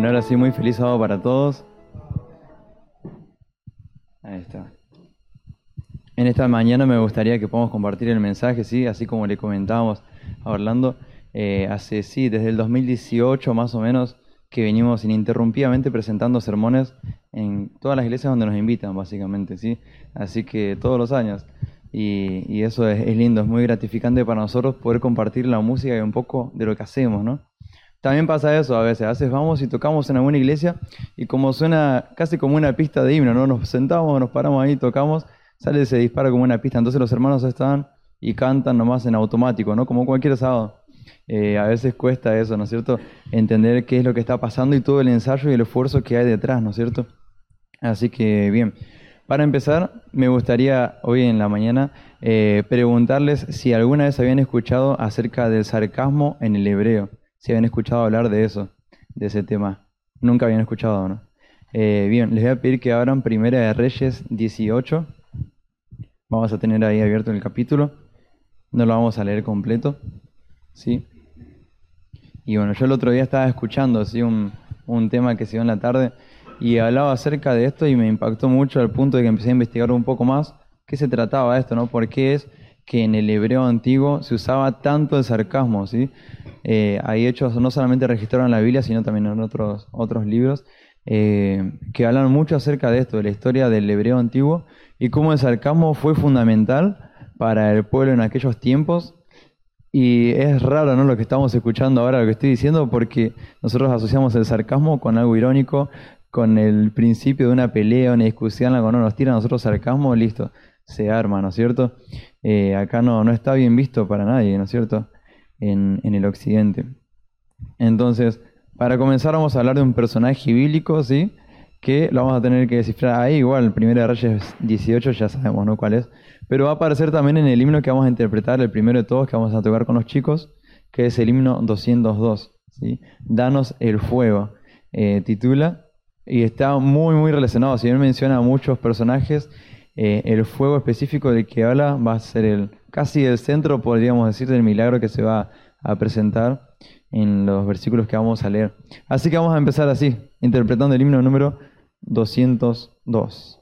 Bueno, ahora sí, muy feliz sábado para todos. Ahí está. En esta mañana me gustaría que podamos compartir el mensaje, sí, así como le comentábamos a Orlando. Eh, hace, sí, desde el 2018 más o menos que venimos ininterrumpidamente presentando sermones en todas las iglesias donde nos invitan, básicamente, ¿sí? Así que todos los años. Y, eso es, es, lindo, es muy gratificante para nosotros poder compartir la música y un poco de lo que hacemos, ¿no? También pasa eso a veces, a veces vamos y tocamos en alguna iglesia y como suena casi como una pista de himno, ¿no? Nos sentamos, nos paramos ahí, tocamos, sale y se dispara como una pista, entonces los hermanos están y cantan nomás en automático, ¿no? Como cualquier sábado. Eh, a veces cuesta eso, ¿no es cierto? Entender qué es lo que está pasando y todo el ensayo y el esfuerzo que hay detrás, ¿no es cierto? Así que bien, para empezar, me gustaría hoy en la mañana eh, preguntarles si alguna vez habían escuchado acerca del sarcasmo en el hebreo si habían escuchado hablar de eso, de ese tema. Nunca habían escuchado, ¿no? Eh, bien, les voy a pedir que abran Primera de Reyes 18. Vamos a tener ahí abierto el capítulo. No lo vamos a leer completo. ¿Sí? Y bueno, yo el otro día estaba escuchando ¿sí? un, un tema que se dio en la tarde y hablaba acerca de esto y me impactó mucho al punto de que empecé a investigar un poco más qué se trataba esto, ¿no? ¿Por qué es que en el hebreo antiguo se usaba tanto el sarcasmo, ¿sí? Eh, hay hechos no solamente registrados en la Biblia, sino también en otros, otros libros, eh, que hablan mucho acerca de esto, de la historia del hebreo antiguo y cómo el sarcasmo fue fundamental para el pueblo en aquellos tiempos. Y es raro ¿no? lo que estamos escuchando ahora, lo que estoy diciendo, porque nosotros asociamos el sarcasmo con algo irónico, con el principio de una pelea, una discusión, algo no nos tira a nosotros sarcasmo, listo, se arma, ¿no es cierto? Eh, acá no, no está bien visto para nadie, ¿no es cierto? En, el occidente. Entonces, para comenzar vamos a hablar de un personaje bíblico, ¿sí? Que lo vamos a tener que descifrar ahí, igual, primero de Reyes 18 ya sabemos, ¿no? ¿Cuál es? Pero va a aparecer también en el himno que vamos a interpretar, el primero de todos que vamos a tocar con los chicos, que es el himno 202, ¿sí? Danos el fuego, eh, titula, y está muy, muy relacionado, si bien menciona muchos personajes, eh, el fuego específico del que habla va a ser el casi el centro, podríamos decir, del milagro que se va a presentar en los versículos que vamos a leer. Así que vamos a empezar así, interpretando el himno número 202.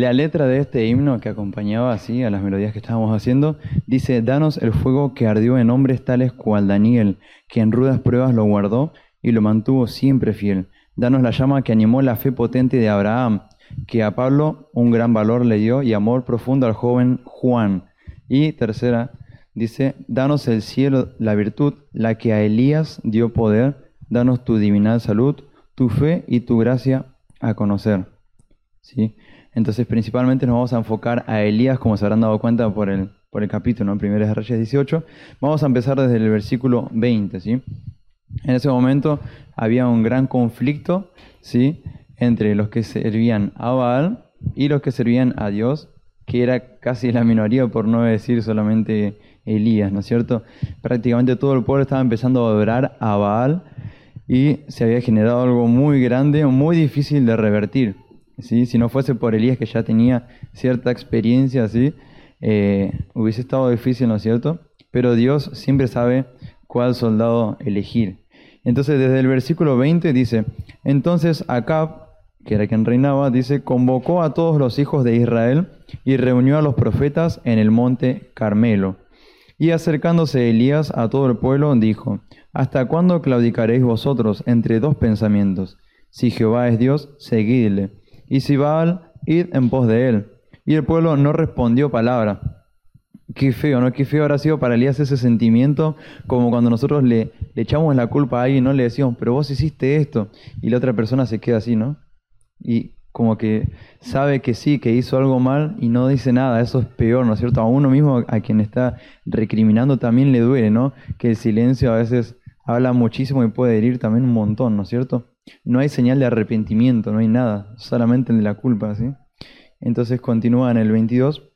La letra de este himno que acompañaba así a las melodías que estábamos haciendo dice, danos el fuego que ardió en hombres tales cual Daniel, que en rudas pruebas lo guardó y lo mantuvo siempre fiel. Danos la llama que animó la fe potente de Abraham, que a Pablo un gran valor le dio y amor profundo al joven Juan. Y tercera, dice, danos el cielo, la virtud, la que a Elías dio poder, danos tu divinal salud, tu fe y tu gracia a conocer. ¿Sí? Entonces, principalmente nos vamos a enfocar a Elías, como se habrán dado cuenta por el, por el capítulo, en Primera de Reyes 18. Vamos a empezar desde el versículo 20, ¿sí? En ese momento había un gran conflicto, ¿sí? Entre los que servían a Baal y los que servían a Dios, que era casi la minoría, por no decir solamente Elías, ¿no es cierto? Prácticamente todo el pueblo estaba empezando a adorar a Baal y se había generado algo muy grande, muy difícil de revertir. ¿Sí? Si no fuese por Elías que ya tenía cierta experiencia, ¿sí? Eh, hubiese estado difícil, ¿no es cierto? Pero Dios siempre sabe cuál soldado elegir. Entonces desde el versículo 20 dice, entonces Acab, que era quien reinaba, dice, convocó a todos los hijos de Israel y reunió a los profetas en el monte Carmelo. Y acercándose Elías a todo el pueblo, dijo, ¿Hasta cuándo claudicaréis vosotros entre dos pensamientos? Si Jehová es Dios, seguidle, y si Baal, id en pos de él. Y el pueblo no respondió palabra. Qué feo, ¿no? Qué feo habrá sido para Elías ese sentimiento, como cuando nosotros le, le echamos la culpa a alguien, no le decimos, pero vos hiciste esto, y la otra persona se queda así, ¿no? Y como que sabe que sí, que hizo algo mal y no dice nada, eso es peor, ¿no es cierto? A uno mismo, a quien está recriminando, también le duele, ¿no? Que el silencio a veces habla muchísimo y puede herir también un montón, ¿no es cierto? No hay señal de arrepentimiento, no hay nada, solamente de la culpa, ¿sí? Entonces continúa en el 22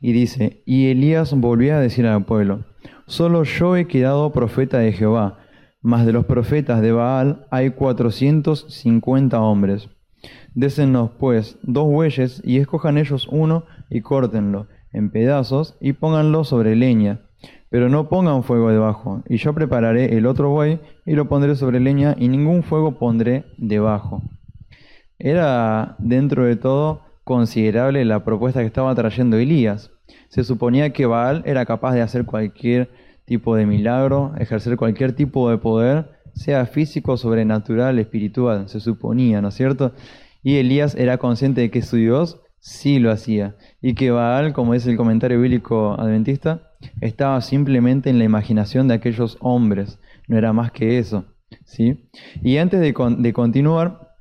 y dice, y Elías volvió a decir al pueblo, solo yo he quedado profeta de Jehová, mas de los profetas de Baal hay cuatrocientos cincuenta hombres. Désenos pues dos bueyes y escojan ellos uno y córtenlo en pedazos y pónganlo sobre leña, pero no pongan fuego debajo. Y yo prepararé el otro buey y lo pondré sobre leña y ningún fuego pondré debajo. Era dentro de todo considerable la propuesta que estaba trayendo Elías. Se suponía que Baal era capaz de hacer cualquier tipo de milagro, ejercer cualquier tipo de poder, sea físico, sobrenatural, espiritual, se suponía, ¿no es cierto? Y Elías era consciente de que su Dios sí lo hacía, y que Baal, como dice el comentario bíblico adventista, estaba simplemente en la imaginación de aquellos hombres, no era más que eso. ¿sí? Y antes de, continuar,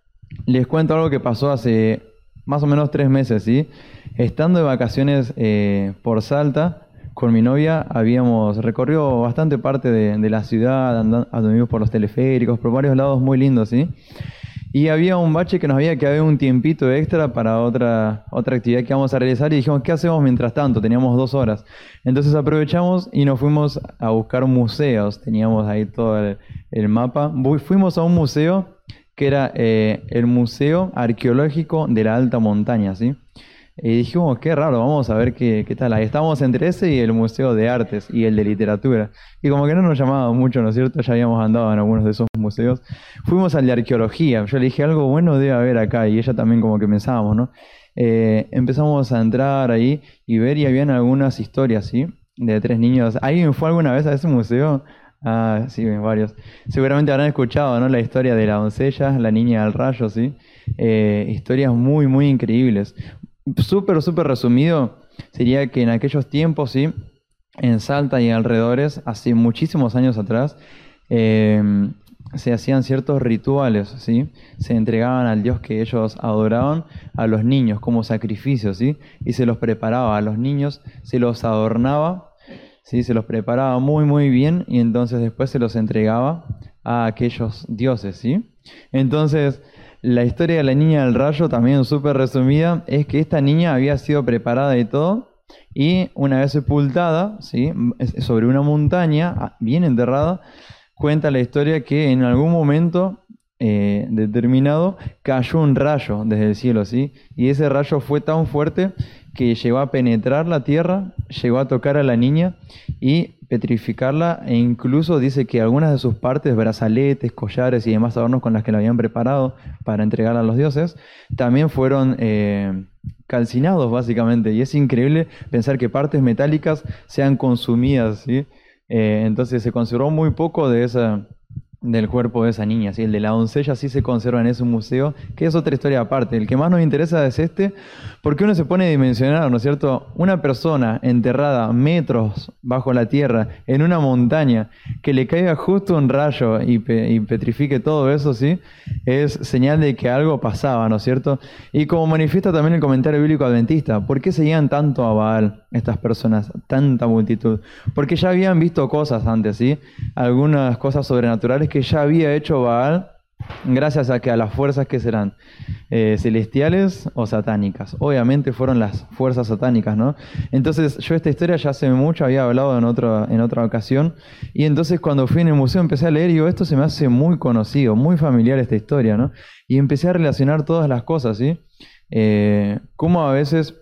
les cuento algo que pasó hace más o menos tres meses, ¿sí? Estando de vacaciones eh, por Salta, con mi novia habíamos recorrido bastante parte de, la ciudad, andando por los teleféricos, por varios lados muy lindos, ¿sí? Y había un bache que nos había quedado un tiempito extra para otra, otra actividad que vamos a realizar y dijimos, ¿qué hacemos mientras tanto? Teníamos dos horas. Entonces aprovechamos y nos fuimos a buscar museos. Teníamos ahí todo el, el mapa. Fuimos a un museo que era eh, el Museo Arqueológico de la Alta Montaña, ¿sí? Y dijimos, qué raro, vamos a ver qué, qué tal. Ahí estábamos entre ese y el Museo de Artes y el de Literatura. Y como que no nos llamaba mucho, ¿no es cierto? Ya habíamos andado en algunos de esos museos. Fuimos al de Arqueología. Yo le dije, algo bueno debe haber acá. Y ella también como que pensábamos, ¿no? Eh, empezamos a entrar ahí y ver y habían algunas historias, ¿sí? De tres niños. ¿Alguien fue alguna vez a ese museo? Ah, sí, varios. Seguramente habrán escuchado, ¿no? La historia de la doncella, la niña del rayo, ¿sí? Eh, historias muy, muy increíbles. Súper, súper resumido, sería que en aquellos tiempos, ¿sí? En Salta y alrededores, hace muchísimos años atrás, em, se hacían ciertos rituales, ¿sí? Se entregaban al Dios que ellos adoraban a los niños como sacrificios, ¿sí? Y se los preparaba a los niños, se los adornaba ¿sí? se los preparaba muy muy bien y entonces después se los entregaba a aquellos dioses. ¿sí? Entonces, la historia de la niña del rayo, también súper resumida, es que esta niña había sido preparada y todo, y una vez sepultada, ¿sí? sobre una montaña, ah, bien enterrada, cuenta la historia que en algún momento eh, determinado cayó un rayo desde el cielo, ¿sí? Y ese rayo fue tan fuerte que llegó a penetrar la tierra, llegó a tocar a la niña y petrificarla e incluso dice que algunas de sus partes, brazaletes, collares y demás adornos con las que la habían preparado para entregarla a los dioses, también fueron eh, calcinados básicamente. Y es increíble pensar que partes metálicas sean consumidas, ¿sí? Eh, entonces se conservó muy poco de esa del cuerpo de esa niña, ¿sí? el de la doncella sí se conserva en ese museo, que es otra historia aparte. El que más nos interesa es este, porque uno se pone a dimensionar, ¿no es cierto? Una persona enterrada metros bajo la tierra, en una montaña, que le caiga justo un rayo y, petrifique todo eso, ¿sí? Es señal de que algo pasaba, ¿no es cierto? Y como manifiesta también el comentario bíblico adventista, ¿por qué seguían tanto a Baal estas personas, tanta multitud? Porque ya habían visto cosas antes, ¿sí? Algunas cosas sobrenaturales que ya había hecho Baal gracias a que a las fuerzas que serán eh, celestiales o satánicas. Obviamente fueron las fuerzas satánicas, ¿no? Entonces yo esta historia ya hace mucho había hablado en otra, en otra ocasión y entonces cuando fui en el museo empecé a leer y digo, esto se me hace muy conocido, muy familiar esta historia, ¿no? Y empecé a relacionar todas las cosas, ¿sí? Eh, cómo a veces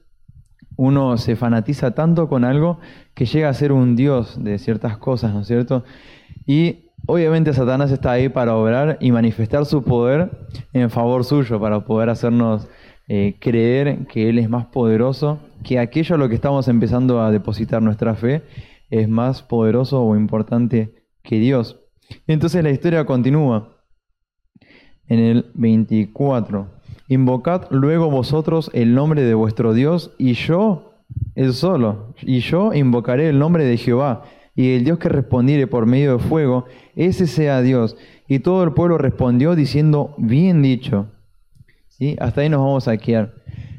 uno se fanatiza tanto con algo que llega a ser un dios de ciertas cosas, ¿no es cierto? Y Obviamente Satanás está ahí para obrar y manifestar su poder en favor suyo, para poder hacernos eh, creer que Él es más poderoso, que aquello a lo que estamos empezando a depositar nuestra fe es más poderoso o importante que Dios. Entonces la historia continúa en el 24. Invocad luego vosotros el nombre de vuestro Dios y yo, el solo, y yo invocaré el nombre de Jehová y el Dios que respondiere por medio de fuego, ese sea Dios. Y todo el pueblo respondió diciendo, bien dicho. ¿Sí? Hasta ahí nos vamos a quedar.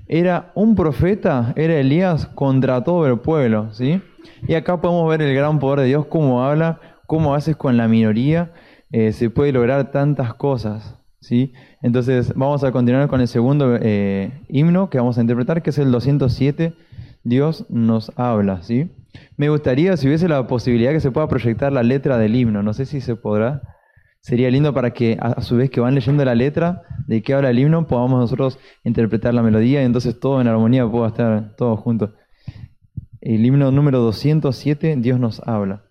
Era un profeta, era Elías contra todo el pueblo. ¿sí? Y acá podemos ver el gran poder de Dios, cómo habla, cómo haces con la minoría. Eh, se puede lograr tantas cosas. ¿sí? Entonces vamos a continuar con el segundo eh, himno que vamos a interpretar, que es el 207. Dios nos habla. ¿sí? Me gustaría si hubiese la posibilidad que se pueda proyectar la letra del himno. No sé si se podrá. Sería lindo para que a su vez que van leyendo la letra de qué habla el himno, podamos nosotros interpretar la melodía y entonces todo en armonía pueda estar todos juntos. El himno número 207, Dios nos habla.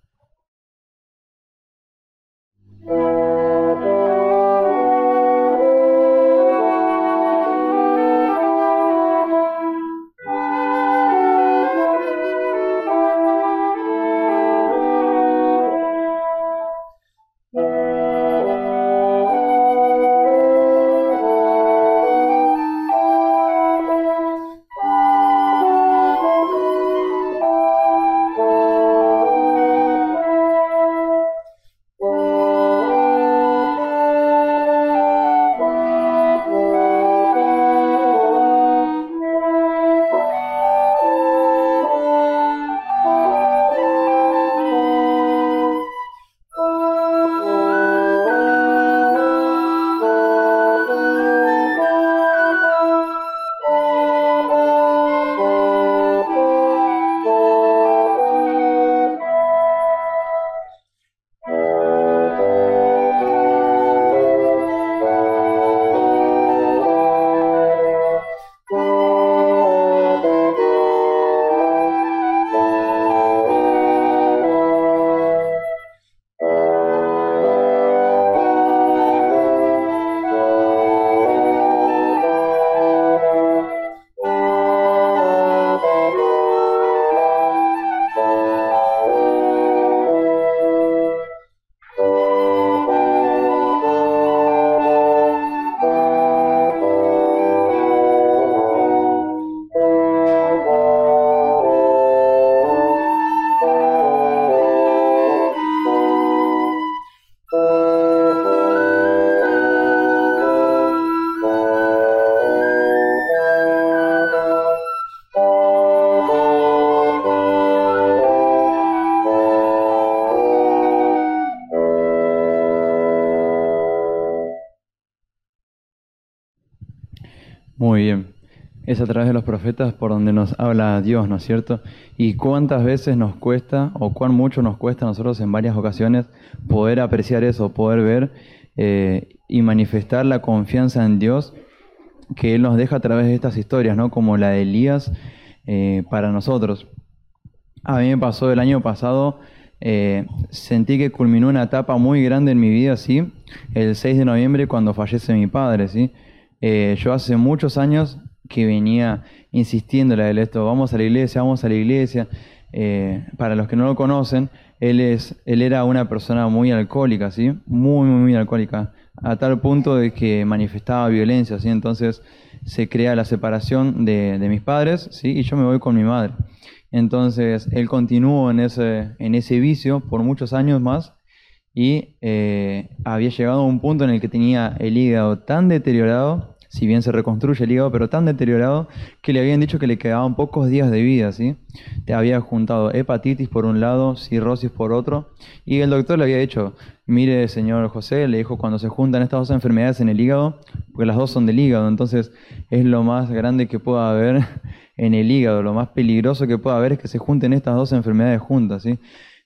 A través de los profetas por donde nos habla Dios, ¿no es cierto? Y cuántas veces nos cuesta, o cuán mucho nos cuesta a nosotros en varias ocasiones poder apreciar eso, poder ver eh, y manifestar la confianza en Dios que Él nos deja a través de estas historias, ¿no? Como la de Elías eh, para nosotros. A mí me pasó el año pasado, eh, sentí que culminó una etapa muy grande en mi vida, ¿sí? El 6 de noviembre cuando fallece mi padre, ¿sí? Yo hace muchos años que venía insistiéndole a él esto, vamos a la iglesia, vamos a la iglesia. Eh, para los que no lo conocen, él, es, él era una persona muy alcohólica, ¿sí? Muy, muy, muy alcohólica, a tal punto de que manifestaba violencia, ¿sí? Entonces se crea la separación de, de mis padres, ¿sí? Y yo me voy con mi madre. Entonces él continuó en ese, en ese vicio por muchos años más y eh, había llegado a un punto en el que tenía el hígado tan deteriorado, si bien se reconstruye el hígado, pero tan deteriorado que le habían dicho que le quedaban pocos días de vida, ¿sí? Te había juntado hepatitis por un lado, cirrosis por otro, y el doctor le había dicho, mire señor José, le dijo, cuando se juntan estas dos enfermedades en el hígado, porque las dos son del hígado, entonces es lo más grande que pueda haber en el hígado, lo más peligroso que pueda haber es que se junten estas dos enfermedades juntas, ¿sí?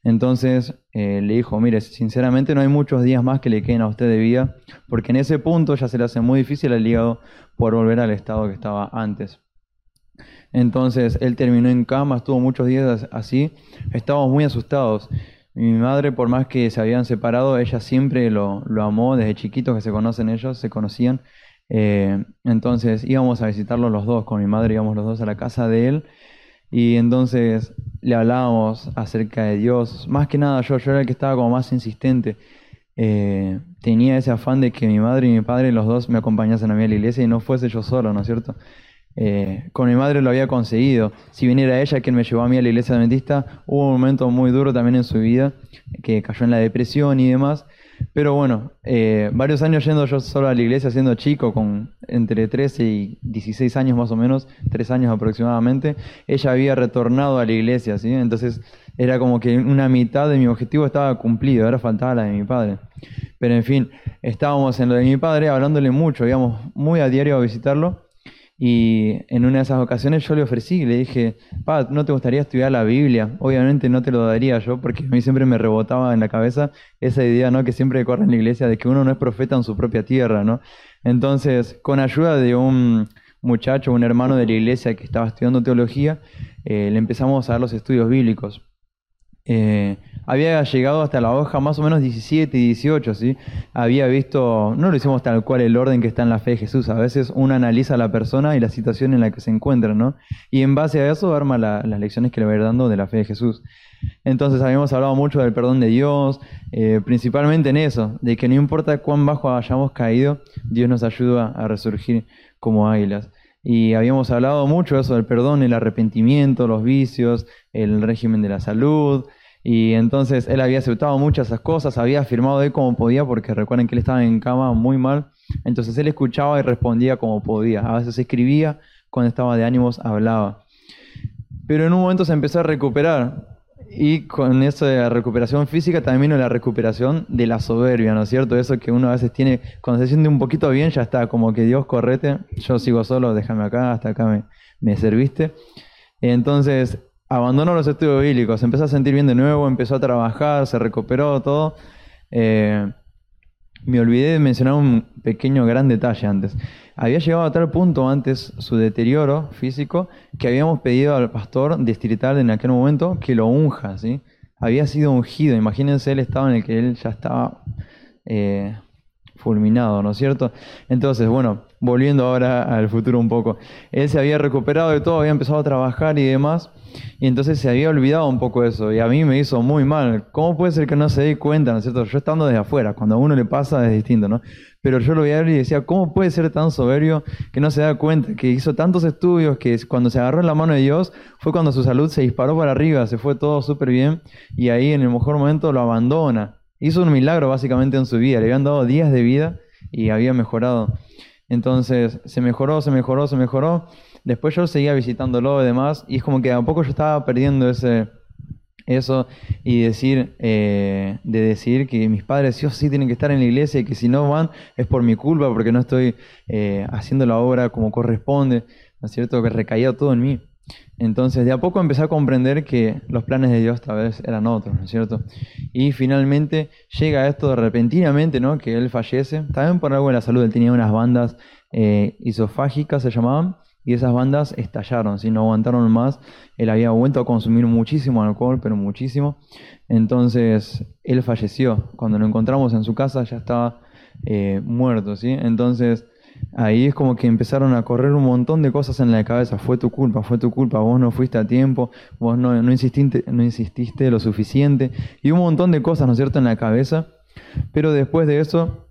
Entonces eh, le dijo, mire, sinceramente no hay muchos días más que le queden a usted de vida, porque en ese punto ya se le hace muy difícil al hígado por volver al estado que estaba antes. Entonces él terminó en cama, estuvo muchos días así, estábamos muy asustados. Mi madre, por más que se habían separado, ella siempre lo, lo amó, desde chiquitos que se conocen ellos, se conocían. Eh, entonces íbamos a visitarlo los dos, con mi madre íbamos los dos a la casa de él y entonces le hablábamos acerca de Dios. Más que nada yo, yo era el que estaba como más insistente. Eh, tenía ese afán de que mi madre y mi padre, los dos, me acompañasen a mí a la iglesia y no fuese yo solo, ¿no es cierto? Eh, con mi madre lo había conseguido. Si bien era ella quien me llevó a mí a la iglesia adventista, hubo un momento muy duro también en su vida, que cayó en la depresión y demás. Pero bueno, eh, varios años yendo yo solo a la iglesia siendo chico, con entre 13 y 16 años más o menos, 3 años aproximadamente, ella había retornado a la iglesia, ¿sí? Entonces era como que una mitad de mi objetivo estaba cumplido, ahora faltaba la de mi padre. Pero en fin, estábamos en lo de mi padre hablándole mucho, íbamos muy a diario a visitarlo y en una de esas ocasiones yo le ofrecí, le dije, pa, ¿no te gustaría estudiar la Biblia? Obviamente no te lo daría yo, porque a mí siempre me rebotaba en la cabeza esa idea, ¿no? Que siempre corre en la iglesia de que uno no es profeta en su propia tierra, ¿no? Entonces, con ayuda de un muchacho, un hermano de la iglesia que estaba estudiando teología, eh, le empezamos a dar los estudios bíblicos. Eh, había llegado hasta la hoja más o menos 17 y 18, ¿sí? Había visto, no lo hicimos tal cual el orden que está en la fe de Jesús, a veces uno analiza a la persona y la situación en la que se encuentra, ¿no? Y en base a eso arma las lecciones que le va a ir dando de la fe de Jesús. Entonces habíamos hablado mucho del perdón de Dios, eh, principalmente en eso, de que no importa cuán bajo hayamos caído, Dios nos ayuda a resurgir como águilas. Y habíamos hablado mucho de eso del perdón, el arrepentimiento, los vicios, el régimen de la salud. Y entonces él había aceptado muchas esas cosas, había afirmado de como podía, porque recuerden que él estaba en cama muy mal. Entonces él escuchaba y respondía como podía. A veces escribía, cuando estaba de ánimos hablaba. Pero en un momento se empezó a recuperar. Y con esa recuperación física también vino la recuperación de la soberbia, ¿no es cierto? Eso que uno a veces tiene, cuando se siente un poquito bien, ya está, como que Dios correte, yo sigo solo, déjame acá, hasta acá me, me serviste. Entonces, abandonó los estudios bíblicos, empezó a sentir bien de nuevo, empezó a trabajar, se recuperó todo. Eh, me olvidé de mencionar un pequeño gran detalle antes. Había llegado a tal punto antes su deterioro físico que habíamos pedido al pastor distrital en aquel momento que lo unja, ¿sí? Había sido ungido, imagínense el estado en el que él ya estaba eh, fulminado, ¿no es cierto? Entonces, bueno, volviendo ahora al futuro un poco, él se había recuperado de todo, había empezado a trabajar y demás, y entonces se había olvidado un poco eso, y a mí me hizo muy mal. ¿Cómo puede ser que no se dé cuenta, ¿no es cierto? Yo estando desde afuera, cuando a uno le pasa es distinto, ¿no? Pero yo lo veía y decía, ¿cómo puede ser tan soberbio que no se da cuenta, que hizo tantos estudios, que cuando se agarró en la mano de Dios fue cuando su salud se disparó para arriba, se fue todo súper bien, y ahí en el mejor momento lo abandona. Hizo un milagro básicamente en su vida, le habían dado días de vida y había mejorado. Entonces se mejoró, se mejoró, se mejoró Después yo seguía visitándolo y demás, y es como que a poco yo estaba perdiendo ese eso y decir de decir que mis padres sí o sí tienen que estar en la iglesia y que si no van es por mi culpa porque no estoy haciendo la obra como corresponde, ¿no es cierto? Que recaía todo en mí. Entonces, de a poco empecé a comprender que los planes de Dios tal vez eran otros, ¿no es cierto? Y finalmente llega esto repentinamente, ¿no? Que él fallece, también por algo de la salud, él tenía unas bandas eh, isofágicas, se llamaban, y esas bandas estallaron, si no aguantaron más. Él había vuelto a consumir muchísimo alcohol, pero muchísimo. Entonces él falleció. Cuando lo encontramos en su casa ya estaba eh, muerto, ¿sí? Entonces ahí es como que empezaron a correr un montón de cosas en la cabeza. Fue tu culpa, fue tu culpa. Vos no fuiste a tiempo, vos no, no, insististe, no insististe lo suficiente. Y un montón de cosas, ¿no es cierto?, en la cabeza. Pero después de eso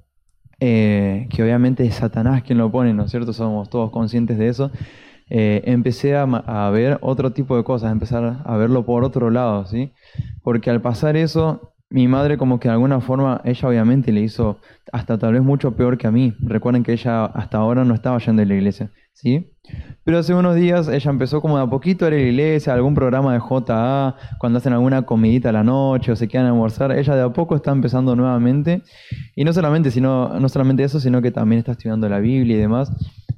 eh, que obviamente es Satanás quien lo pone, ¿no es cierto? Somos todos conscientes de eso. Eh, empecé a, ver otro tipo de cosas, empezar a verlo por otro lado, ¿sí? Porque al pasar eso, mi madre como que de alguna forma, ella obviamente le hizo hasta tal vez mucho peor que a mí. Recuerden que ella hasta ahora no estaba yendo a la iglesia, ¿sí? Pero hace unos días ella empezó como de a poquito a ir a la iglesia, algún programa de JA, cuando hacen alguna comidita a la noche o se quedan a almorzar, ella de a poco está empezando nuevamente. Y no solamente, sino, no solamente eso, sino que también está estudiando la Biblia y demás.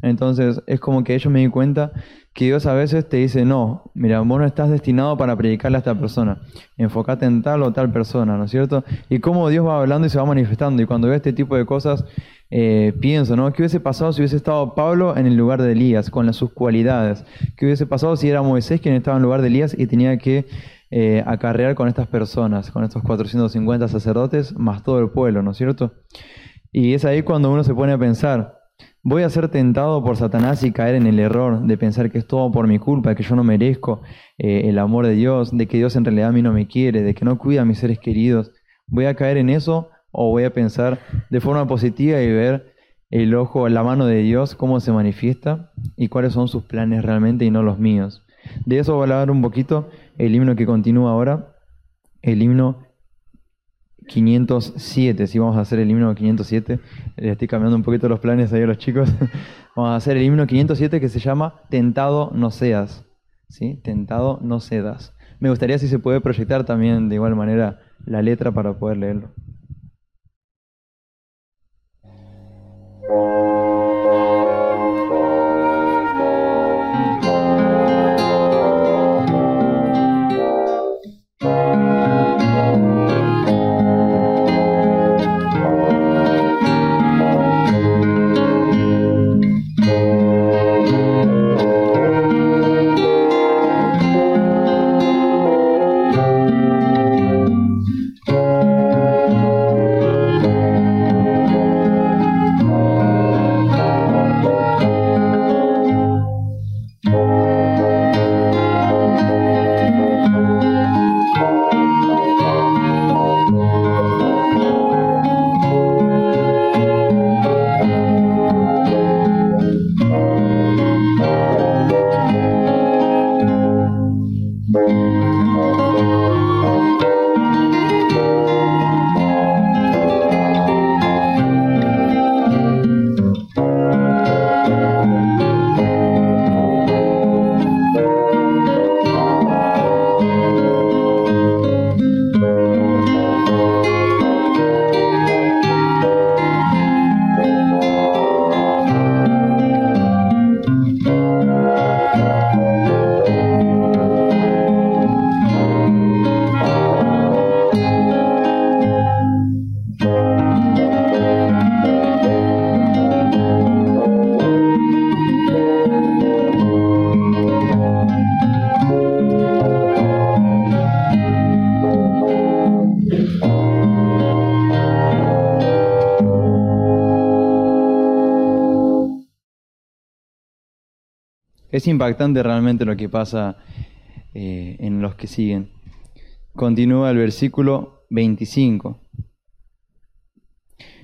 Entonces es como que ellos me di cuenta que Dios a veces te dice, no, mira, vos no estás destinado para predicarle a esta persona, enfócate en tal o tal persona, ¿no es cierto? Y cómo Dios va hablando y se va manifestando. Y cuando veo este tipo de cosas, eh, pienso, ¿no? ¿Qué hubiese pasado si hubiese estado Pablo en el lugar de Elías, con las, sus cualidades? ¿Qué hubiese pasado si era Moisés quien estaba en el lugar de Elías y tenía que eh, acarrear con estas personas, con estos 450 sacerdotes, más todo el pueblo, ¿no es cierto? Y es ahí cuando uno se pone a pensar, Voy a ser tentado por Satanás y caer en el error de pensar que es todo por mi culpa, que yo no merezco eh, el amor de Dios, de que Dios en realidad a mí no me quiere, de que no cuida a mis seres queridos. ¿Voy a caer en eso o voy a pensar de forma positiva y ver el ojo, la mano de Dios, cómo se manifiesta y cuáles son sus planes realmente y no los míos? De eso va a hablar un poquito el himno que continúa ahora, el himno 507, si vamos a hacer el himno 507, le estoy cambiando un poquito los planes ahí a los chicos, vamos a hacer el himno 507 que se llama Tentado no seas, ¿sí? Tentado no cedas. Me gustaría si se puede proyectar también de igual manera la letra para poder leerlo. Es impactante realmente lo que pasa eh, en los que siguen. Continúa el versículo 25.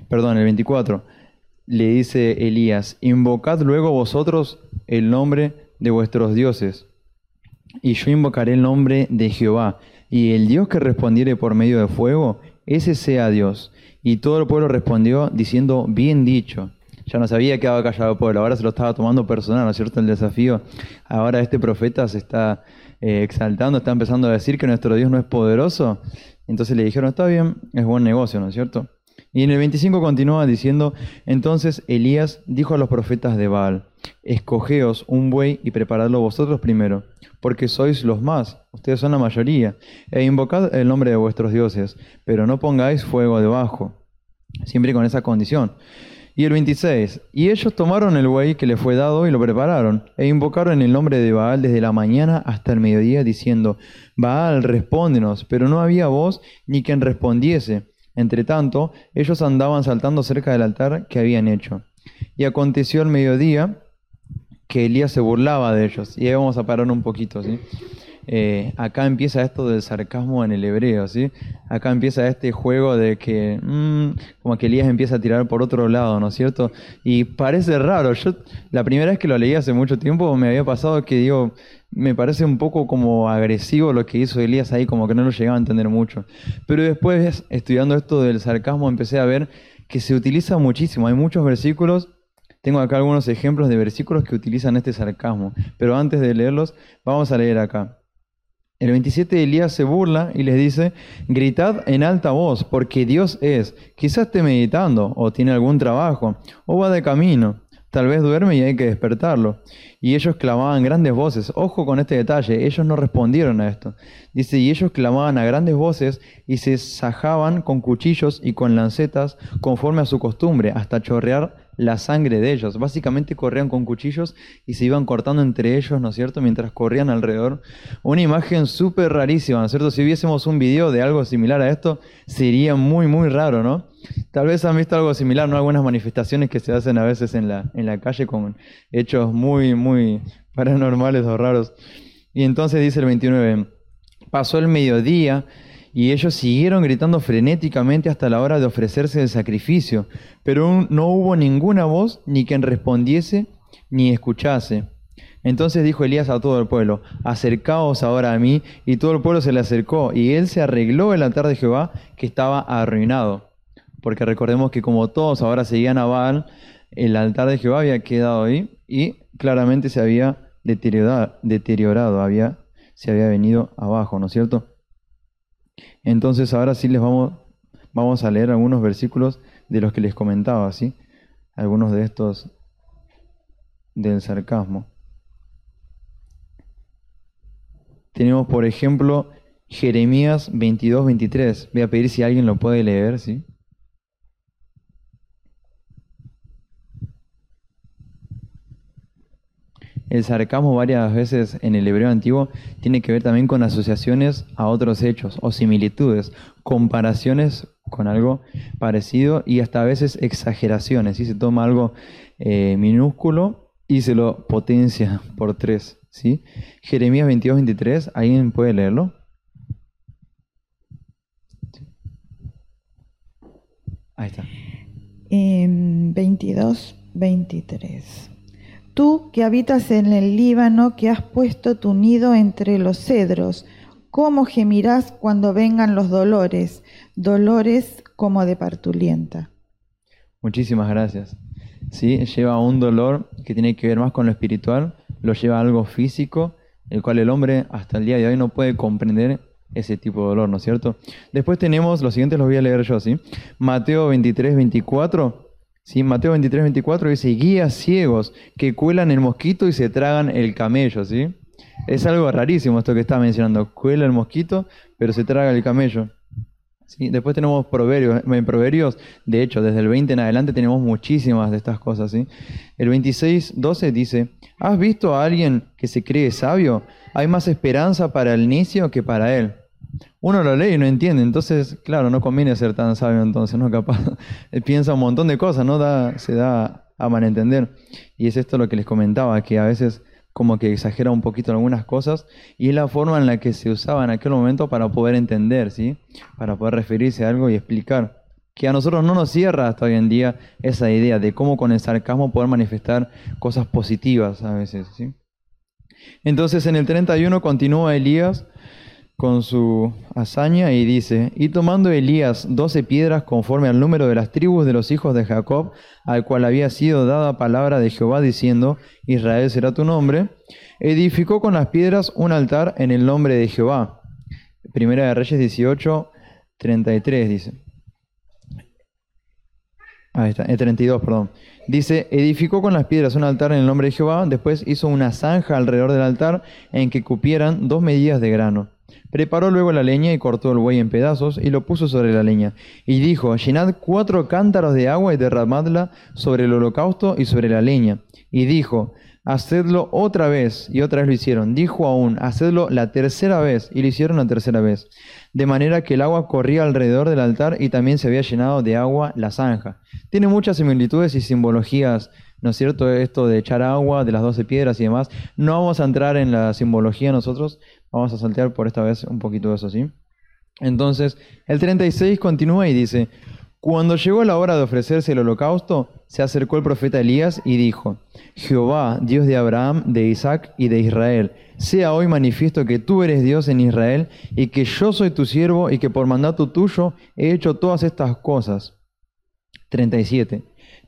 Perdón, el 24. Le dice Elías, invocad luego vosotros el nombre de vuestros dioses, y yo invocaré el nombre de Jehová, y el Dios que respondiere por medio de fuego, ese sea Dios. Y todo el pueblo respondió diciendo, bien dicho ya no sabía que había callado pueblo, ahora se lo estaba tomando personal, ¿no es cierto? El desafío. Ahora este profeta se está eh, exaltando, está empezando a decir que nuestro Dios no es poderoso. Entonces le dijeron, está bien, es buen negocio, ¿no es cierto? Y en el 25 continúa diciendo, entonces Elías dijo a los profetas de Baal, escogeos un buey y preparadlo vosotros primero, porque sois los más, ustedes son la mayoría, e invocad el nombre de vuestros dioses, pero no pongáis fuego debajo, siempre con esa condición. Y el 26, y ellos tomaron el buey que le fue dado y lo prepararon, e invocaron el nombre de Baal desde la mañana hasta el mediodía, diciendo, Baal, respóndenos, pero no había voz ni quien respondiese. Entre tanto, ellos andaban saltando cerca del altar que habían hecho. Y aconteció al mediodía que Elías se burlaba de ellos. Y ahí vamos a parar un poquito, ¿sí? Eh, acá empieza esto del sarcasmo en el hebreo, ¿sí? Acá empieza este juego de que, mm, como que Elías empieza a tirar por otro lado, ¿no es cierto? Y parece raro, yo la primera vez que lo leí hace mucho tiempo me había pasado que digo, me parece un poco como agresivo lo que hizo Elías ahí, como que no lo llegaba a entender mucho. Pero después, estudiando esto del sarcasmo, empecé a ver que se utiliza muchísimo, hay muchos versículos tengo acá algunos ejemplos de versículos que utilizan este sarcasmo, pero antes de leerlos, vamos a leer acá. El 27 Elías se burla y les dice, gritad en alta voz, porque Dios es. Quizás esté meditando, o tiene algún trabajo, o va de camino. Tal vez duerme y hay que despertarlo. Y ellos clamaban grandes voces. Ojo con este detalle, ellos no respondieron a esto. Dice, y ellos clamaban a grandes voces y se sajaban con cuchillos y con lancetas conforme a su costumbre, hasta chorrear la sangre de ellos. Básicamente corrían con cuchillos y se iban cortando entre ellos, ¿no es cierto?, mientras corrían alrededor. Una imagen súper rarísima, ¿no es cierto? Si viésemos un video de algo similar a esto, sería muy, muy raro, ¿no? Tal vez han visto algo similar, ¿no? Algunas manifestaciones que se hacen a veces en la, en la calle con hechos muy, muy paranormales o raros. Y entonces dice el 29, pasó el mediodía y ellos siguieron gritando frenéticamente hasta la hora de ofrecerse el sacrificio, pero no hubo ninguna voz ni quien respondiese ni escuchase. Entonces dijo Elías a todo el pueblo, acercaos ahora a mí, y todo el pueblo se le acercó, y él se arregló el altar de Jehová que estaba arruinado. Porque recordemos que como todos ahora seguían a Baal, el altar de Jehová había quedado ahí y claramente se había deteriorado, se había venido abajo, ¿no es cierto? Entonces ahora sí les vamos, vamos a leer algunos versículos de los que les comentaba, ¿sí? Algunos de estos del sarcasmo. Tenemos, por ejemplo, Jeremías 22, 23. Voy a pedir si alguien lo puede leer, ¿sí? El sarcasmo varias veces en el hebreo antiguo tiene que ver también con asociaciones a otros hechos o similitudes, comparaciones con algo parecido y hasta a veces exageraciones. Si Se toma algo eh, minúsculo y se lo potencia por tres. ¿sí? Jeremías 22, 23, ¿alguien puede leerlo? Ahí está. 22, 23. Tú que habitas en el Líbano, que has puesto tu nido entre los cedros, ¿cómo gemirás cuando vengan los dolores? Dolores como de partulienta. Muchísimas gracias. Sí, lleva un dolor que tiene que ver más con lo espiritual, lo lleva a algo físico, el cual el hombre hasta el día de hoy no puede comprender ese tipo de dolor, ¿no es cierto? Después tenemos, los siguientes los voy a leer yo, ¿sí? Mateo 23, 24 ¿Sí? Mateo 23, 24 dice, guías ciegos que cuelan el mosquito y se tragan el camello, ¿sí? Es algo rarísimo esto que está mencionando, cuela el mosquito, pero se traga el camello. ¿Sí? Después tenemos proverbios, en proverbios, de hecho, desde el 20 en adelante tenemos muchísimas de estas cosas, ¿sí? El 26, 12 dice, ¿has visto a alguien que se cree sabio? Hay más esperanza para el necio que para él uno lo lee y no entiende, entonces, claro, no conviene ser tan sabio entonces, ¿no? Capaz piensa un montón de cosas, ¿no? Da, se da a malentender. Y es esto lo que les comentaba, que a veces como que exagera un poquito algunas cosas y es la forma en la que se usaba en aquel momento para poder entender, ¿sí? Para poder referirse a algo y explicar. Que a nosotros no nos cierra hasta hoy en día esa idea de cómo con el sarcasmo poder manifestar cosas positivas a veces, ¿sí? Entonces en el 31 continúa Elías con su hazaña y dice, y tomando Elías doce piedras conforme al número de las tribus de los hijos de Jacob, al cual había sido dada palabra de Jehová diciendo, Israel será tu nombre, edificó con las piedras un altar en el nombre de Jehová. Primera de Reyes 18, 33 dice. Ahí está, el 32, perdón. Dice, edificó con las piedras un altar en el nombre de Jehová, después hizo una zanja alrededor del altar en que cupieran dos medidas de grano. Preparó luego la leña y cortó el buey en pedazos y lo puso sobre la leña. Y dijo, llenad cuatro cántaros de agua y derramadla sobre el holocausto y sobre la leña. Y dijo, hacedlo otra vez. Y otra vez lo hicieron. Dijo aún, hacedlo la tercera vez. Y lo hicieron la tercera vez. De manera que el agua corría alrededor del altar y también se había llenado de agua la zanja. Tiene muchas similitudes y simbologías, ¿no es cierto? Esto de echar agua, de las doce piedras y demás. No vamos a entrar en la simbología nosotros. Vamos a saltear por esta vez un poquito de eso, ¿sí? Entonces, el 36 continúa y dice, cuando llegó la hora de ofrecerse el holocausto, se acercó el profeta Elías y dijo, Jehová, Dios de Abraham, de Isaac y de Israel, sea hoy manifiesto que tú eres Dios en Israel y que yo soy tu siervo y que por mandato tuyo he hecho todas estas cosas. 37.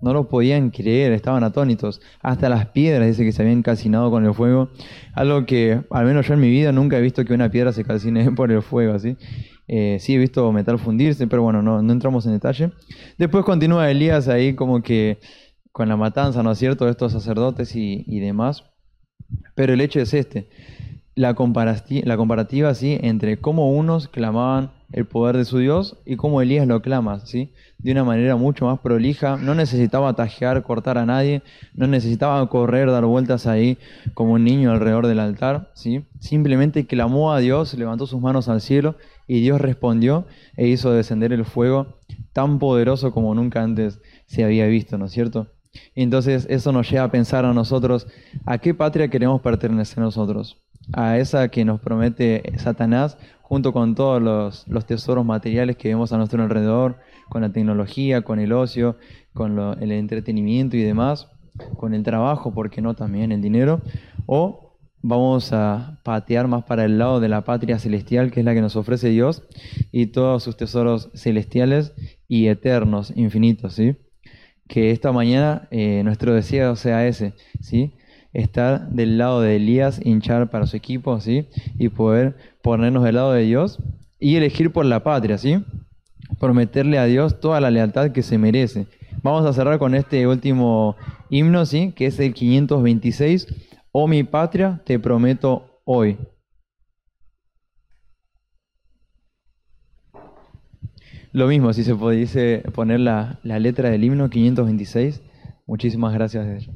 No lo podían creer, estaban atónitos. Hasta las piedras dice que se habían calcinado con el fuego. Algo que, al menos yo en mi vida, nunca he visto que una piedra se calcine por el fuego, así. Eh, sí he visto metal fundirse, pero bueno, no, entramos en detalle. Después continúa Elías ahí como que con la matanza, ¿no es cierto?, de estos sacerdotes y, demás. Pero el hecho es este, la, la comparativa, ¿sí?, entre cómo unos clamaban el poder de su Dios y cómo Elías lo clama, ¿sí? De una manera mucho más prolija, no necesitaba tajear, cortar a nadie, no necesitaba correr, dar vueltas ahí como un niño alrededor del altar, ¿sí? Simplemente clamó a Dios, levantó sus manos al cielo y Dios respondió e hizo descender el fuego tan poderoso como nunca antes se había visto, ¿no es cierto? Entonces eso nos lleva a pensar a nosotros, ¿a qué patria queremos pertenecer nosotros? ¿A esa que nos promete Satanás junto con todos los, tesoros materiales que vemos a nuestro alrededor, con la tecnología, con el ocio, con el entretenimiento y demás, con el trabajo, porque no también el dinero? ¿O vamos a patear más para el lado de la patria celestial, que es la que nos ofrece Dios, y todos sus tesoros celestiales y eternos, infinitos, ¿sí? Que esta mañana eh, nuestro deseo sea ese, ¿sí? Estar del lado de Elías, hinchar para su equipo, ¿sí? Y poder ponernos del lado de Dios y elegir por la patria, ¿sí? Prometerle a Dios toda la lealtad que se merece. Vamos a cerrar con este último himno, ¿sí? Que es el 526 Oh mi patria, te prometo hoy. Lo mismo, si se pudiese poner la, la letra del himno 526. Muchísimas gracias.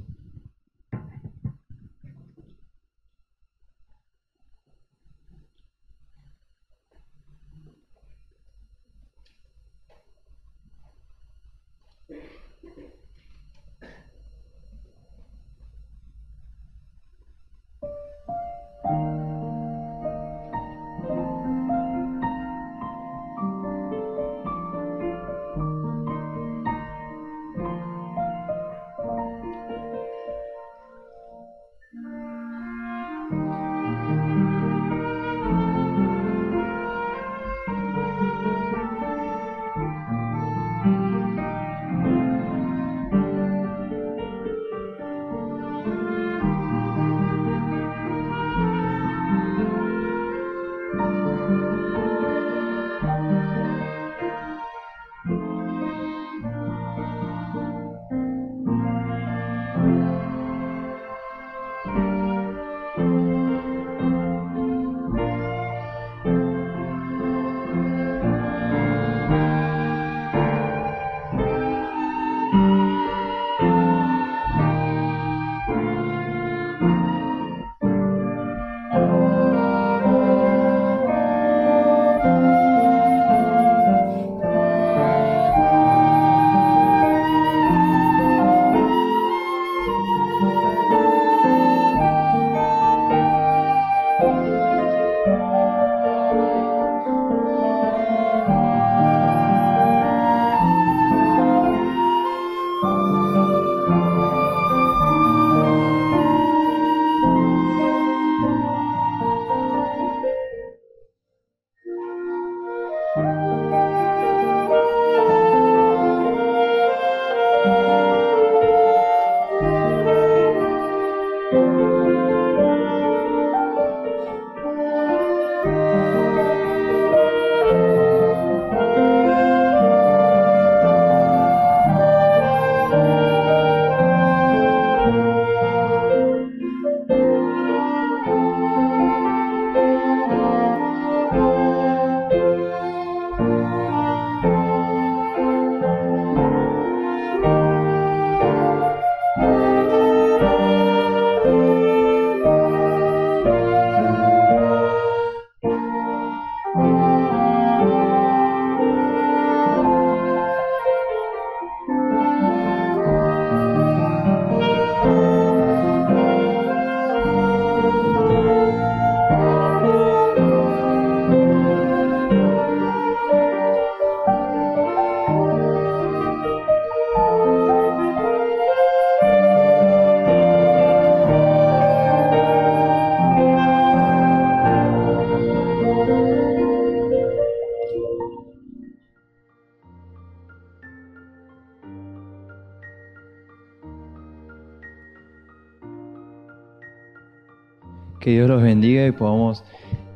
Que Dios los bendiga y podamos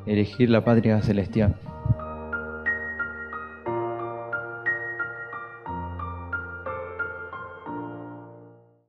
elegir la patria celestial.